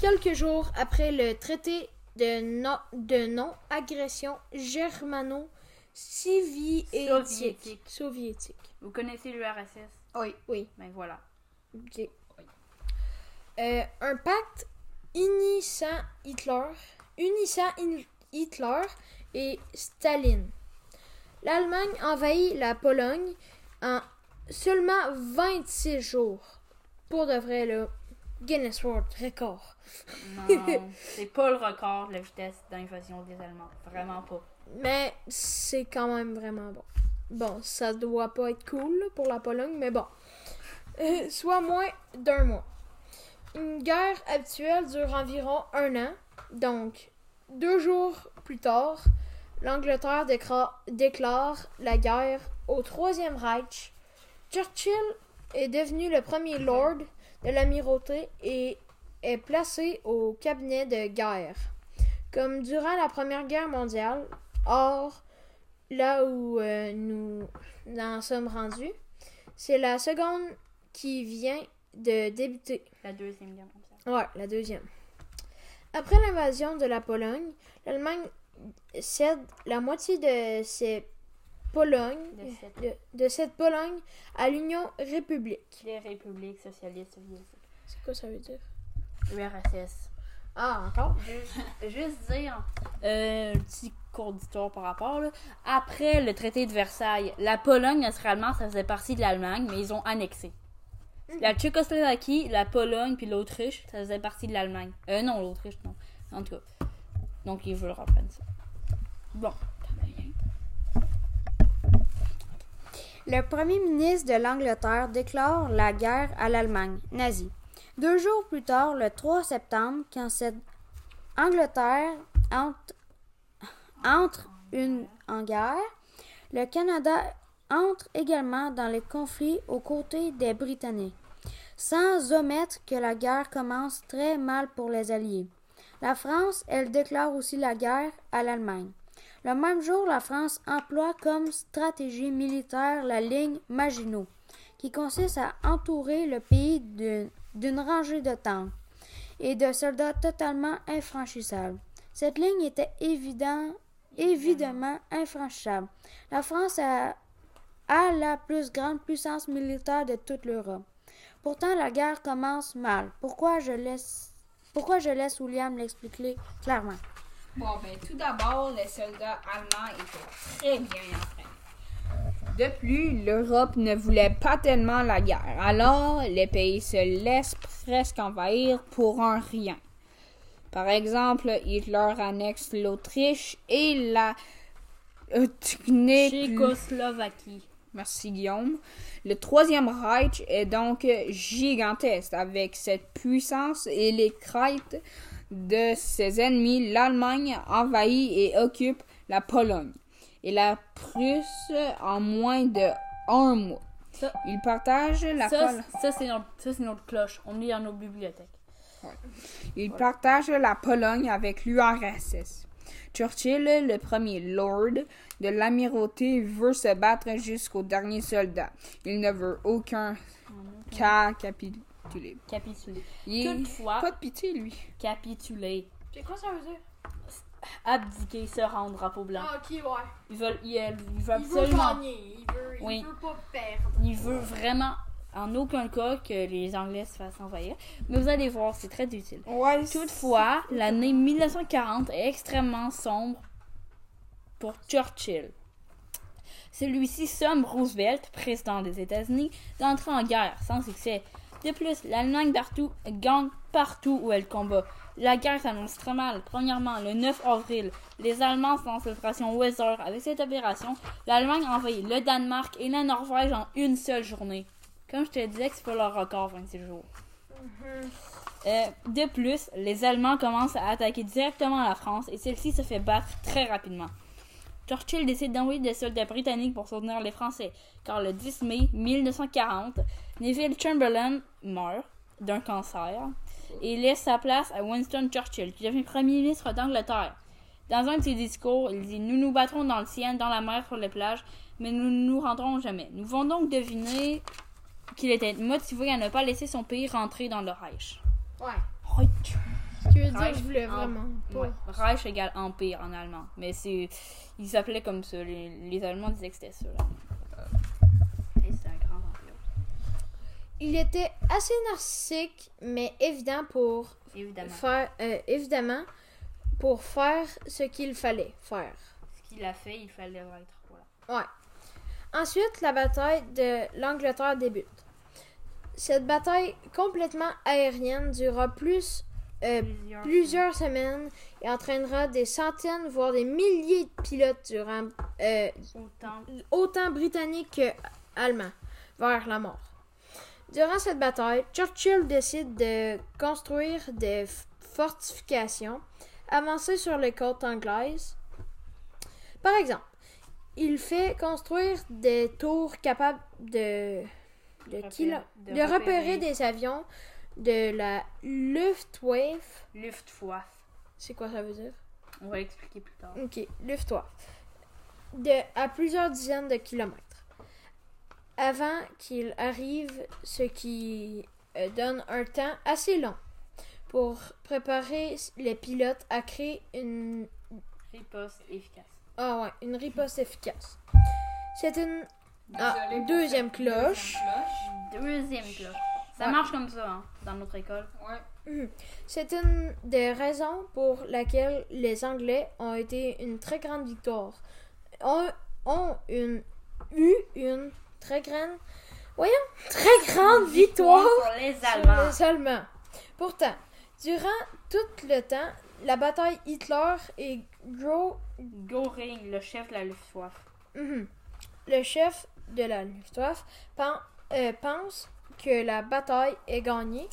quelques jours après le traité de, no- de non-agression germano-soviétique. Soviétique. Soviétique. Vous connaissez l'URSS? Oui. Oui. Ben voilà. Ok. Euh, un pacte unissant Hitler, unissant In- Hitler et Staline. L'Allemagne envahit la Pologne en seulement 26 jours. Pour de vrai, le Guinness World Record. Non, c'est pas le record de la vitesse d'invasion des Allemands. Vraiment pas. Mais c'est quand même vraiment bon. Bon, ça doit pas être cool pour la Pologne, mais bon. Euh, soit moins d'un mois. Une guerre habituelle dure environ un an. Donc, deux jours plus tard, l'Angleterre déclare la guerre au Troisième Reich. Churchill est devenu le premier lord de l'amirauté et est placé au cabinet de guerre. Comme durant la Première Guerre mondiale, or, là où euh, nous en sommes rendus, c'est la seconde qui vient de débuter. La deuxième guerre mondiale. Ouais, la deuxième. Après l'invasion de la Pologne, l'Allemagne cède la moitié de ses Pologne, De cette- de, de cette Pologne à l'Union république. Les républiques socialistes soviétiques. C'est quoi ça veut dire? URSS. Ah, encore? Juste, juste dire, euh, un petit cours d'histoire par rapport, là. Après le traité de Versailles, la Pologne, naturellement, ça faisait partie de l'Allemagne, mais ils ont annexé. La Tchécoslovaquie, la Pologne, puis l'Autriche, ça faisait partie de l'Allemagne. Euh, non, l'Autriche, non. En tout cas. Donc, ils veulent reprendre ça. Bon. Le premier ministre de l'Angleterre déclare la guerre à l'Allemagne nazie. Deux jours plus tard, le 3 septembre, quand cette Angleterre entre, une, en guerre, le Canada entre également dans les conflits aux côtés des Britanniques, sans omettre que la guerre commence très mal pour les Alliés. La France, elle déclare aussi la guerre à l'Allemagne. Le même jour, la France emploie comme stratégie militaire la ligne Maginot, qui consiste à entourer le pays d'une rangée de tanks et de soldats totalement infranchissables. Cette ligne était évidemment infranchissable. La France a la plus grande puissance militaire de toute l'Europe. Pourtant, la guerre commence mal. Pourquoi je laisse, William l'expliquer clairement? Bon, ben, tout d'abord, les soldats allemands étaient très bien. De plus, l'Europe ne voulait pas tellement la guerre, alors les pays se laissent presque envahir pour un rien. Par exemple, Hitler annexe l'Autriche et la. Tchécoslovaquie. Merci Guillaume. Le troisième Reich est donc gigantesque. Avec cette puissance et les crêtes de ses ennemis, l'Allemagne envahit et occupe la Pologne et la Prusse en moins de un mois. Ça- Ils partagent la Ça, ça, c'est notre, ça, c'est notre cloche. On lit dans nos bibliothèques. Il partage la Pologne avec l'URSS. Churchill, le premier lord de l'amirauté, veut se battre jusqu'au dernier soldat. Il ne veut aucun cas capituler. Capituler. Il est Toutefois, pas de pitié, lui. capituler. C'est quoi ça veut dire? Abdiquer, se rendre, drapeau blanc. Ah, ok, ouais. Ils veulent, ils, ils veulent Il veut absolument. gagner. Il veut, il Oui. veut pas perdre. Il veut vraiment, en aucun cas, que les Anglais se fassent envahir. Mais vous allez voir, c'est très utile. Ouais, Toutefois, l'année 1940 est extrêmement sombre pour Churchill. Celui-ci somme Roosevelt, président des États-Unis, d'entrer en guerre sans succès. De plus, l'Allemagne partout gagne partout où elle combat. La guerre s'annonce très mal. Premièrement, le 9 avril, les Allemands lancent l'opération Weser. Avec cette opération, l'Allemagne envahit le Danemark et la Norvège en une seule journée. Comme je te disais que c'est pas leur record 26 jours. Euh, de plus, les Allemands commencent à attaquer directement la France et celle-ci se fait battre très rapidement. Churchill décide d'envoyer des soldats britanniques pour soutenir les Français, car le 10 mai 1940, Neville Chamberlain meurt d'un cancer et laisse sa place à Winston Churchill, qui devient Premier ministre d'Angleterre. Dans un de ses discours, il dit Nous nous battrons dans le ciel, dans la mer, sur les plages, mais nous ne nous rendrons jamais. Nous pouvons donc deviner qu'il était motivé à ne pas laisser son pays rentrer dans le Reich. Ouais. Reich. Tu veux dire, je voulais en- vraiment pas. Ouais. Reich égale empire en allemand. Mais c'est. Il s'appelait comme ça. Les, les Allemands disaient que c'était ça. là. Et c'est un grand empire. Il était assez narcissique, mais évident pour Évidemment. faire, euh, évidemment, pour faire ce qu'il fallait faire. Ce qu'il a fait, il fallait être. Voilà. Ensuite, la bataille de l'Angleterre débute. Cette bataille complètement aérienne durera plus euh, Plusieurs. plusieurs semaines et entraînera des centaines, voire des milliers de pilotes durant euh, Autant. autant britanniques que allemands vers la mort. Durant cette bataille, Churchill décide de construire des fortifications avancées sur les côtes anglaises. Par exemple, il fait construire des tours capables de, de, Repérer- kilo- de de repérer repérer. des avions de la Luftwaffe. Luftwaffe. C'est quoi ça veut dire? On va l'expliquer plus tard. Ok, Luftwaffe. De, à plusieurs dizaines de kilomètres. Avant qu'il arrive, ce qui euh, donne un temps assez long pour préparer les pilotes à créer une, Riposte efficace. ah ouais, une riposte efficace. C'est une Ah, pour deuxième cloche. deuxième cloche. Ça Ouais. marche comme ça, hein, dans notre école. Ouais. C'est une des raisons pour laquelle les Anglais ont été une très grande victoire. Ont, ont une, eu une très grande, voyons, très grande victoire sur les sur Allemands. les Allemands. Pourtant, durant tout le temps, la bataille Hitler et Gros, Göring, le chef de la Luftwaffe. Mhm. le chef de la Luftwaffe, pen- euh, pense que la bataille est gagnée.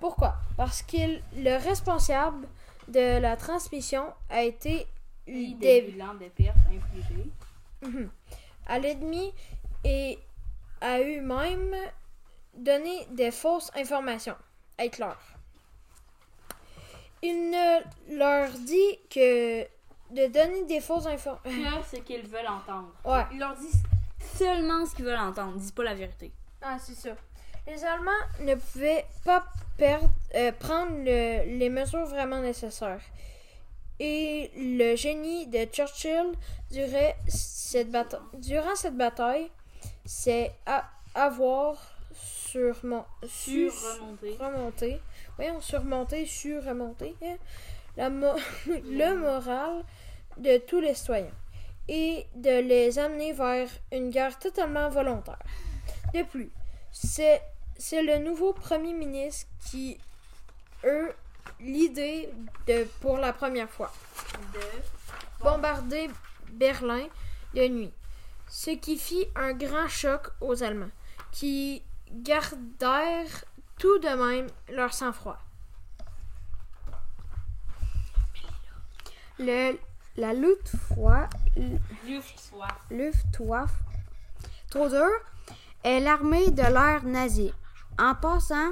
Pourquoi? Parce qu'il le responsable de la transmission a été des- des bilans de pertes infligées. Mhm. À l'ennemi, et a eu même donné des fausses informations à Hitler. Il ne leur dit que de donner des fausses informations. Que ce qu'ils veulent entendre. Ouais. Ils leur disent seulement ce qu'ils veulent entendre. Disent pas la vérité. Ah, c'est ça. Les Allemands ne pouvaient pas perdre, euh, prendre le- les mesures vraiment nécessaires. Et le génie de Churchill durant cette, bata- durant cette bataille, c'est à avoir surmon- Sur su- remonter. remonter, voyons, surremonter hein, la mo- le moral de tous les citoyens et de les amener vers une guerre totalement volontaire. De plus, c'est le nouveau premier ministre qui eut l'idée de, pour la première fois, De... bombarder Berlin de nuit, ce qui fit un grand choc aux Allemands, qui gardèrent tout de même leur sang-froid. Le, la Luftwaffe, trop dur, est l'armée de l'air nazie. En passant,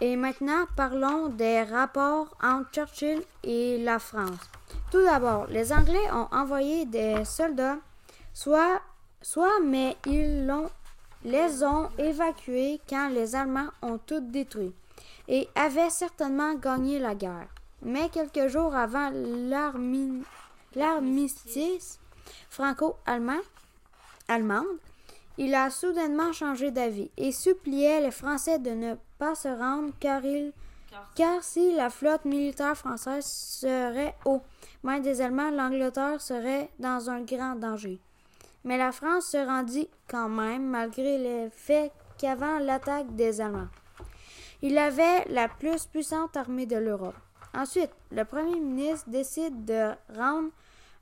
et maintenant parlons des rapports entre Churchill et la France. Tout d'abord, les Anglais ont envoyé des soldats, soit, soit mais ils l'ont- les ont évacués quand les Allemands ont tout détruit et avaient certainement gagné la guerre. Mais quelques jours avant l'armi- l'armistice franco-allemand, allemande, il a soudainement changé d'avis et suppliait les Français de ne pas se rendre car, il, Car- car si la flotte militaire française serait aux mains des Allemands, l'Angleterre serait dans un grand danger. Mais la France se rendit quand même malgré le fait qu'avant l'attaque des Allemands, il avait la plus puissante armée de l'Europe. Ensuite, le premier ministre décide de rendre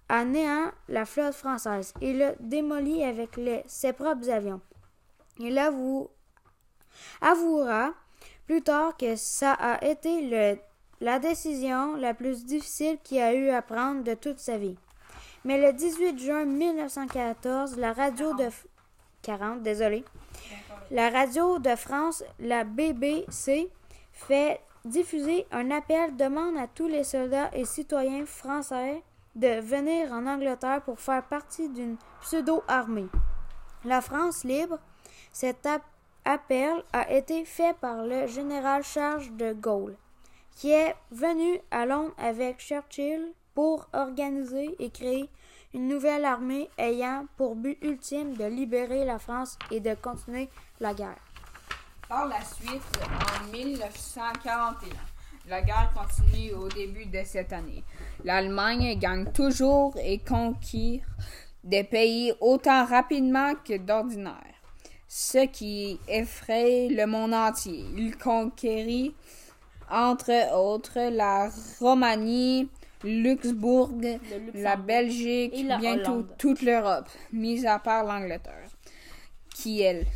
à néant la flotte française et le démolit avec les- ses propres avions. Il avoue- avouera plus tard que ça a été le- la décision la plus difficile qu'il a eu à prendre de toute sa vie. Mais le 18 juin 1914, la radio de... F- 40, désolé. La radio de France, la BBC, fait diffuser un appel demande à tous les soldats et citoyens français de venir en Angleterre pour faire partie d'une pseudo-armée. La France libre, cet ap- appel a été fait par le général Charles de Gaulle, qui est venu à Londres avec Churchill pour organiser et créer une nouvelle armée ayant pour but ultime de libérer la France et de continuer la guerre. Par la suite, en 1941, la guerre continue au début de cette année. L'Allemagne gagne toujours et conquiert des pays autant rapidement que d'ordinaire, ce qui effraie le monde entier. Il conquérit entre autres la Roumanie, Luxembourg, la Belgique, Et la bientôt Hollande. toute l'Europe, mis à part l'Angleterre, qui elle,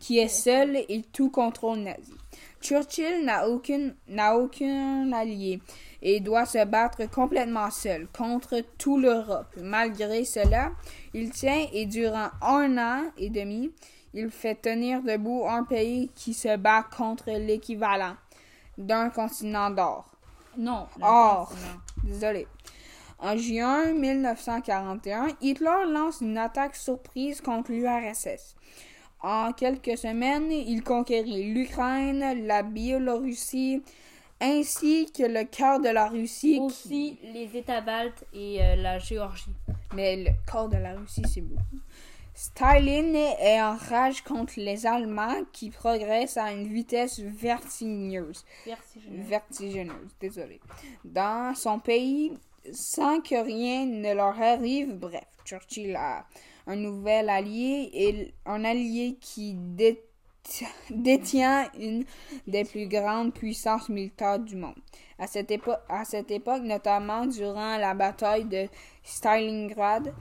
qui est seule et tout contrôle nazi. Churchill n'a aucun, n'a aucun allié et doit se battre complètement seul contre toute l'Europe. Malgré cela, il tient et durant un an et demi, il fait tenir debout un pays qui se bat contre l'équivalent d'un continent d'or. Non. Or. Désolé. En juin 1941, Hitler lance une attaque surprise contre l'URSS. En quelques semaines, il conquérit l'Ukraine, la Biélorussie, ainsi que le cœur de la Russie. qui- Aussi les États baltes et euh, la Géorgie. Mais le cœur de la Russie, c'est beaucoup. Staline est en rage contre les Allemands qui progressent à une vitesse vertigineuse Vertigineux. vertigineuse, désolé. Dans son pays, sans que rien ne leur arrive, bref, Churchill a un nouvel allié et un allié qui dé- détient une des plus grandes puissances militaires du monde. À cette, épo- à cette époque, notamment durant la bataille de Stalingrad,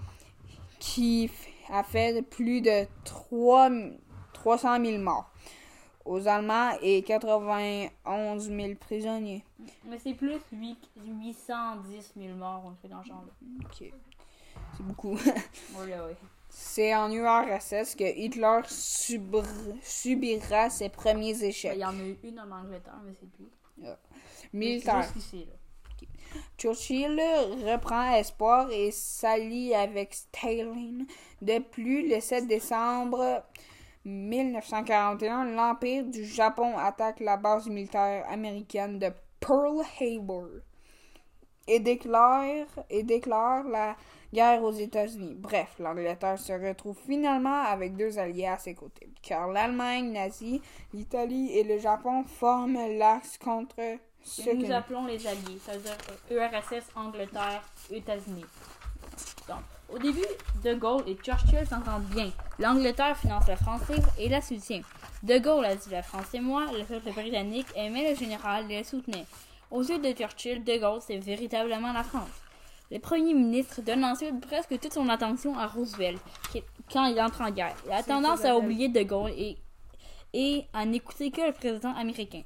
qui a fait plus de 3 300 000 morts aux Allemands et 91 000 prisonniers. Mais c'est plus 8, 810 000 morts, on fait dans ce genre-là. Ok. C'est beaucoup. Oui, oui. C'est en URSS que Hitler subira ses premiers Il échecs y en a eu une en Angleterre, mais c'est juste ici, là. Churchill reprend espoir et s'allie avec Stalin. De plus, le 7 décembre 1941, l'Empire du Japon attaque la base militaire américaine de Pearl Harbor et déclare, et déclare la guerre aux États-Unis. Bref, l'Angleterre se retrouve finalement avec deux alliés à ses côtés, car l'Allemagne nazie, l'Italie et le Japon forment l'axe contre ce Que nous appelons les alliés, c'est-à-dire euh, URSS, Angleterre, États-Unis. Donc, au début, De Gaulle et Churchill s'entendent bien. L'Angleterre finance la France libre et la soutient. De Gaulle a dit la France et moi, le peuple britannique aimait le général et le soutenait. Aux yeux de Churchill, De Gaulle, c'est véritablement la France. Le premier ministre donne ensuite presque toute son attention à Roosevelt qui- quand il entre en guerre. Il a tendance à oublier De Gaulle et, et à n'écouter que le président américain.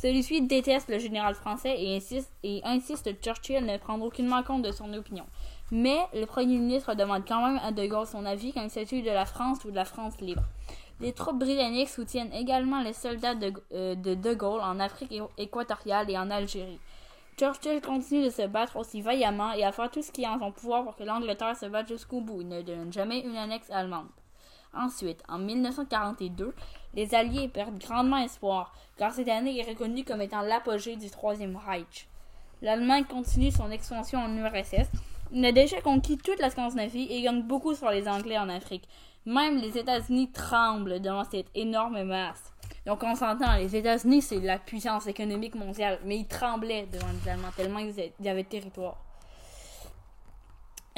Celui-ci déteste le général français et insiste, et insiste que Churchill ne prendre aucunement compte de son opinion. Mais le premier ministre demande quand même à De Gaulle son avis quand il s'agit de la France ou de la France libre. Les troupes britanniques soutiennent également les soldats de, euh, de De Gaulle en Afrique équatoriale et en Algérie. Churchill continue de se battre aussi vaillamment et à faire tout ce qui est en son pouvoir pour que l'Angleterre se batte jusqu'au bout. Il ne donne jamais une annexe allemande. Ensuite, en 1942, les Alliés perdent grandement espoir, car cette année est reconnue comme étant l'apogée du Troisième Reich. L'Allemagne continue son expansion en URSS. Il a déjà conquis toute la Scandinavie et gagne beaucoup sur les Anglais en Afrique. Même les États-Unis tremblent devant cette énorme masse. Donc on s'entend, les États-Unis c'est la puissance économique mondiale, mais ils tremblaient devant les Allemands tellement ils avaient- de territoire.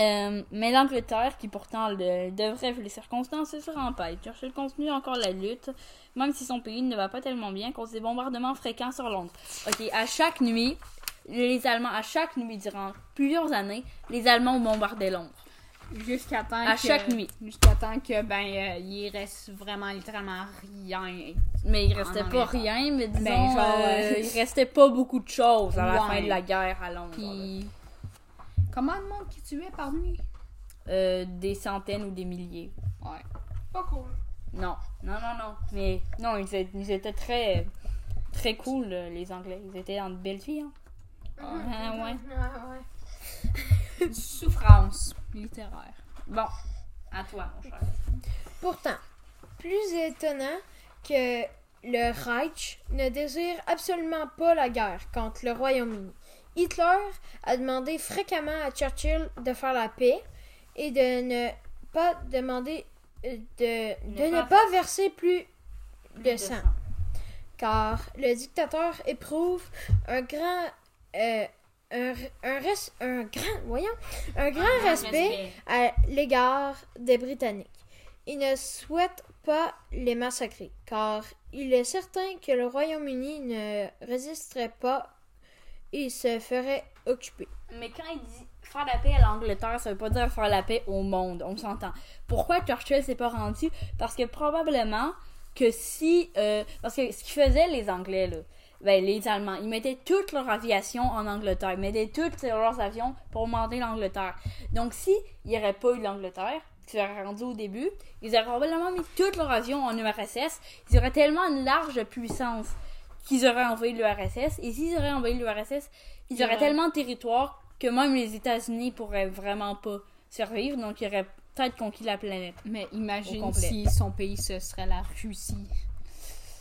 Euh, mais l'Angleterre, qui pourtant devrait vu les circonstances, se rempête. Churchill continue encore la lutte, même si son pays ne va pas tellement bien, cause des bombardements fréquents sur Londres. Ok, à chaque nuit, les Allemands, à chaque nuit durant plusieurs années, les Allemands bombardaient Londres. Jusqu'à temps À que- chaque nuit. Jusqu'à temps que, ben, euh, il reste vraiment littéralement rien. Mais il restait pas rien, mais disons, Ben, genre, euh, euh, il restait pas beaucoup de choses à la Ouais. fin de la guerre à Londres. Puis. Comment de monde qui tuait par nuit? Euh, des centaines ou des milliers. Ouais. Pas cool. Non, non, non, non. Mais non, ils étaient, ils étaient très, très cool, les Anglais. Ils étaient en belle vie, hein. Ah, ouais. Ah, ouais. Souffrance littéraire. Bon, à toi, mon cher. Pourtant, plus étonnant que le Reich ne désire absolument pas la guerre contre le Royaume-Uni. Hitler a demandé fréquemment à Churchill de faire la paix et de ne pas demander euh, de, Ne de ne pas pas verser plus de sang. car le dictateur éprouve un grand euh, un, un, res- un grand voyons un grand respect à l'égard des Britanniques. Il ne souhaite pas les massacrer, car il est certain que le Royaume-Uni ne résisterait pas et se ferait occuper. Mais quand il dit faire la paix à l'Angleterre, ça veut pas dire faire la paix au monde, on s'entend. Pourquoi Churchill s'est pas rendu? Parce que probablement que si. euh, parce que ce qu'ils faisaient, les Anglais, là, ben, les Allemands, ils mettaient toute leur aviation en Angleterre. Ils mettaient tous leurs avions pour monter l'Angleterre. Donc, si il n'y aurait pas eu l'Angleterre, qui serait rendu au début, ils auraient probablement mis tous leurs avions en URSS. Ils auraient tellement une large puissance qu'ils auraient envoyé l'URSS. Et s'ils auraient envoyé l'URSS, ils auraient Ouais. tellement de territoire que même les États-Unis pourraient vraiment pas survivre. Donc, ils auraient peut-être conquis la planète. Mais imagine si son pays, ce serait la Russie.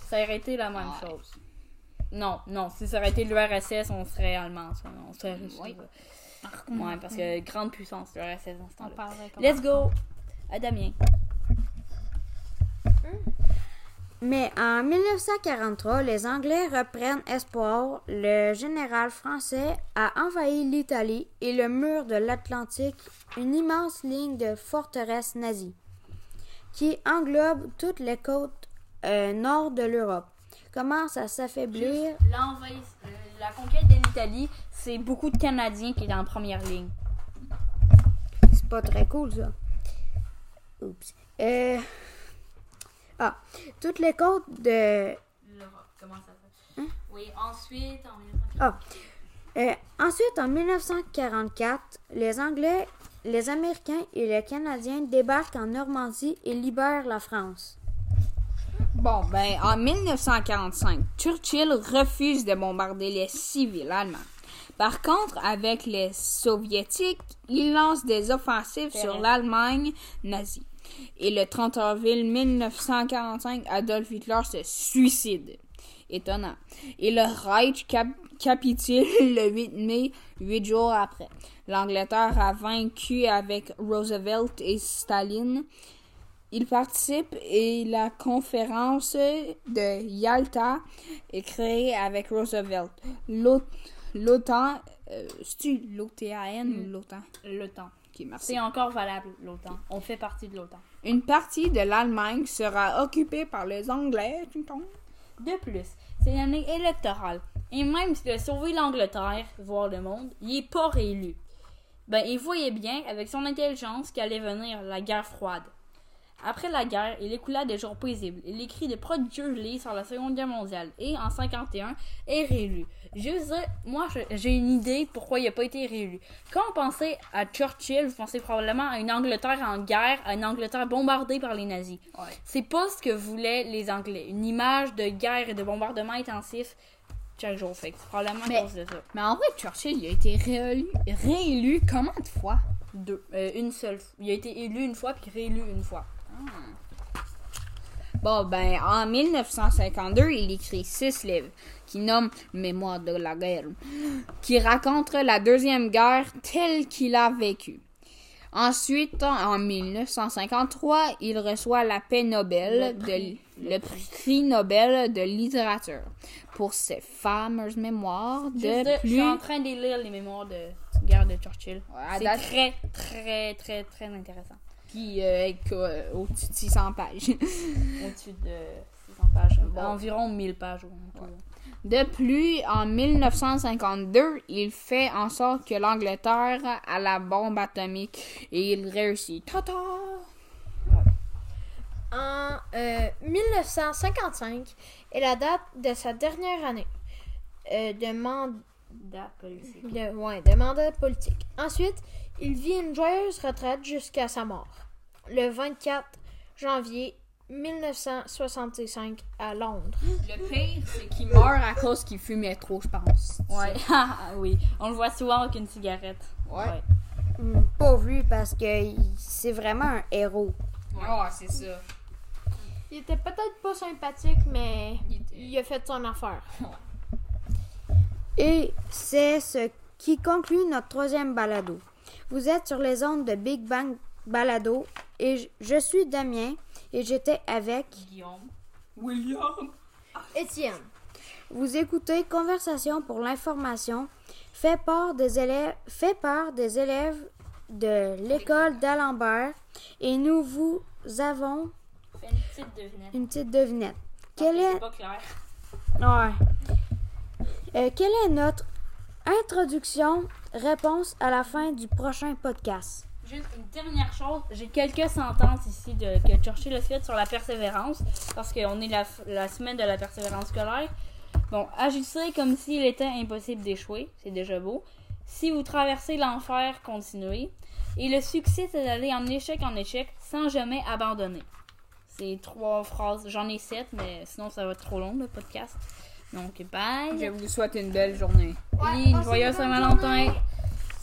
Ça aurait été la même Ouais. chose. Non, non, si ça aurait été l'URSS, on serait allemand, on serait russe. Oui. Ouais, parce que grande puissance, l'URSS dans ce On temps-là. parlerait comme Let's go à Damien. Mais en 1943, les Anglais reprennent espoir. Le général français a envahi l'Italie et le mur de l'Atlantique, une immense ligne de forteresses nazies qui englobe toutes les côtes euh, nord de l'Europe. Commence à s'affaiblir. Euh, la conquête de l'Italie, c'est beaucoup de Canadiens qui étaient en première ligne. C'est pas très cool, ça. Oups. Euh, Ah, toutes les côtes de L'Europe, comment ça fait? Oui, ensuite, en 1940. Ah. Euh, ensuite, en 1944, les Anglais les Américains et les Canadiens débarquent en Normandie et libèrent la France. Bon, ben, en 1945, Churchill refuse de bombarder les civils allemands. Par contre, avec les soviétiques, il lance des offensives sur l'Allemagne nazie. Et le 30 avril 1945, Adolf Hitler se suicide. Étonnant. Et le Reich cap- capitule le 8 mai, huit jours après. L'Angleterre a vaincu avec Roosevelt et Staline. Il participe et la conférence de Yalta est créée avec Roosevelt. L'O- L'OTAN, euh, c'est-tu l'OTAN ou l'OTAN? L'OTAN. Merci. C'est encore valable, l'OTAN. On fait partie de l'OTAN. Une partie de l'Allemagne sera occupée par les Anglais. De plus, c'est une année électorale. Et même s'il a sauvé l'Angleterre, voire le monde, il est pas réélu. Ben, il voyait bien, avec son intelligence, qu'allait venir la guerre froide. Après la guerre, il écoula des jours paisibles. Il écrit de prodigieux livres sur la Seconde Guerre mondiale et, en 51, est réélu. Je veux dire, moi, j'ai une idée pourquoi il n'a pas été réélu. Quand vous pensez à Churchill, vous pensez probablement à une Angleterre en guerre, à une Angleterre bombardée par les nazis. Ouais. C'est pas ce que voulaient les Anglais. Une image de guerre et de bombardement intensif chaque jour. Fait c'est probablement Mais- à cause de ça. Mais en vrai, Churchill, il a été réélu, réélu combien de fois? Deux. Euh, une seule. fois. Il a été élu une fois puis réélu une fois. Bon, ben, en 1952, il écrit six livres qui nomment Mémoire de la guerre, qui raconte la Deuxième Guerre telle qu'il a vécu. Ensuite, en 1953, il reçoit la paix Nobel, Le de, le prix Nobel de littérature pour ses fameuses mémoires de de- Je plus... suis en train de lire les mémoires de guerre de Churchill. C'est très, très, très, très intéressant. Qui euh, est euh, au-dessus de 600 pages. Au-dessus de 600 pages. Bon. Environ 1000 pages. De plus, en 1952, il fait en sorte que l'Angleterre a la bombe atomique et il réussit. Tata! En euh, 1955 est la date de sa dernière année euh, de, man- Politique. de- ouais, de mandat politique. Ensuite, il vit une joyeuse retraite jusqu'à sa mort, le 24 janvier 1965 à Londres. Le pire, c'est qu'il meurt à cause qu'il fumait trop, je pense. Ouais. Ah, oui. On le voit souvent avec une cigarette. Ouais. Hmm, Pas vu parce que c'est vraiment un héros. Ouais, c'est ça. Il était peut-être pas sympathique, mais Il était- il a fait son affaire. Et c'est ce qui conclut notre troisième balado. Vous êtes sur les ondes de Big Bang Balado et je- je suis Damien et j'étais avec. Guillaume. William! Étienne. Vous écoutez Conversation pour l'information, fait par des élèves, fait par des élèves de l'école d'Alembert et nous vous avons une petite devinette. une petite devinette. Quelle C'est est, pas clair. ouais. Euh, quelle est notre introduction réponse à la fin du prochain podcast? Juste une dernière chose, j'ai quelques sentences ici de, que Churchill a faites sur la persévérance, parce qu'on est la, la semaine de la persévérance scolaire. Bon, agissez comme s'il était impossible d'échouer, c'est déjà beau. Si vous traversez l'enfer, continuez. Et le succès, c'est d'aller en échec en échec sans jamais abandonner. C'est trois phrases, j'en ai sept, mais sinon ça va être trop long le podcast. Donc, bye! Je vous souhaite une belle journée. Et une joyeuse Saint-Valentin!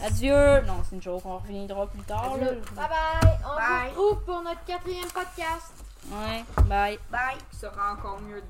Adieu! Non, c'est une joke, on reviendra plus tard. Là. Bye bye. On Bye. se retrouve pour notre quatrième podcast. Ouais, bye! Bye! Ce sera encore mieux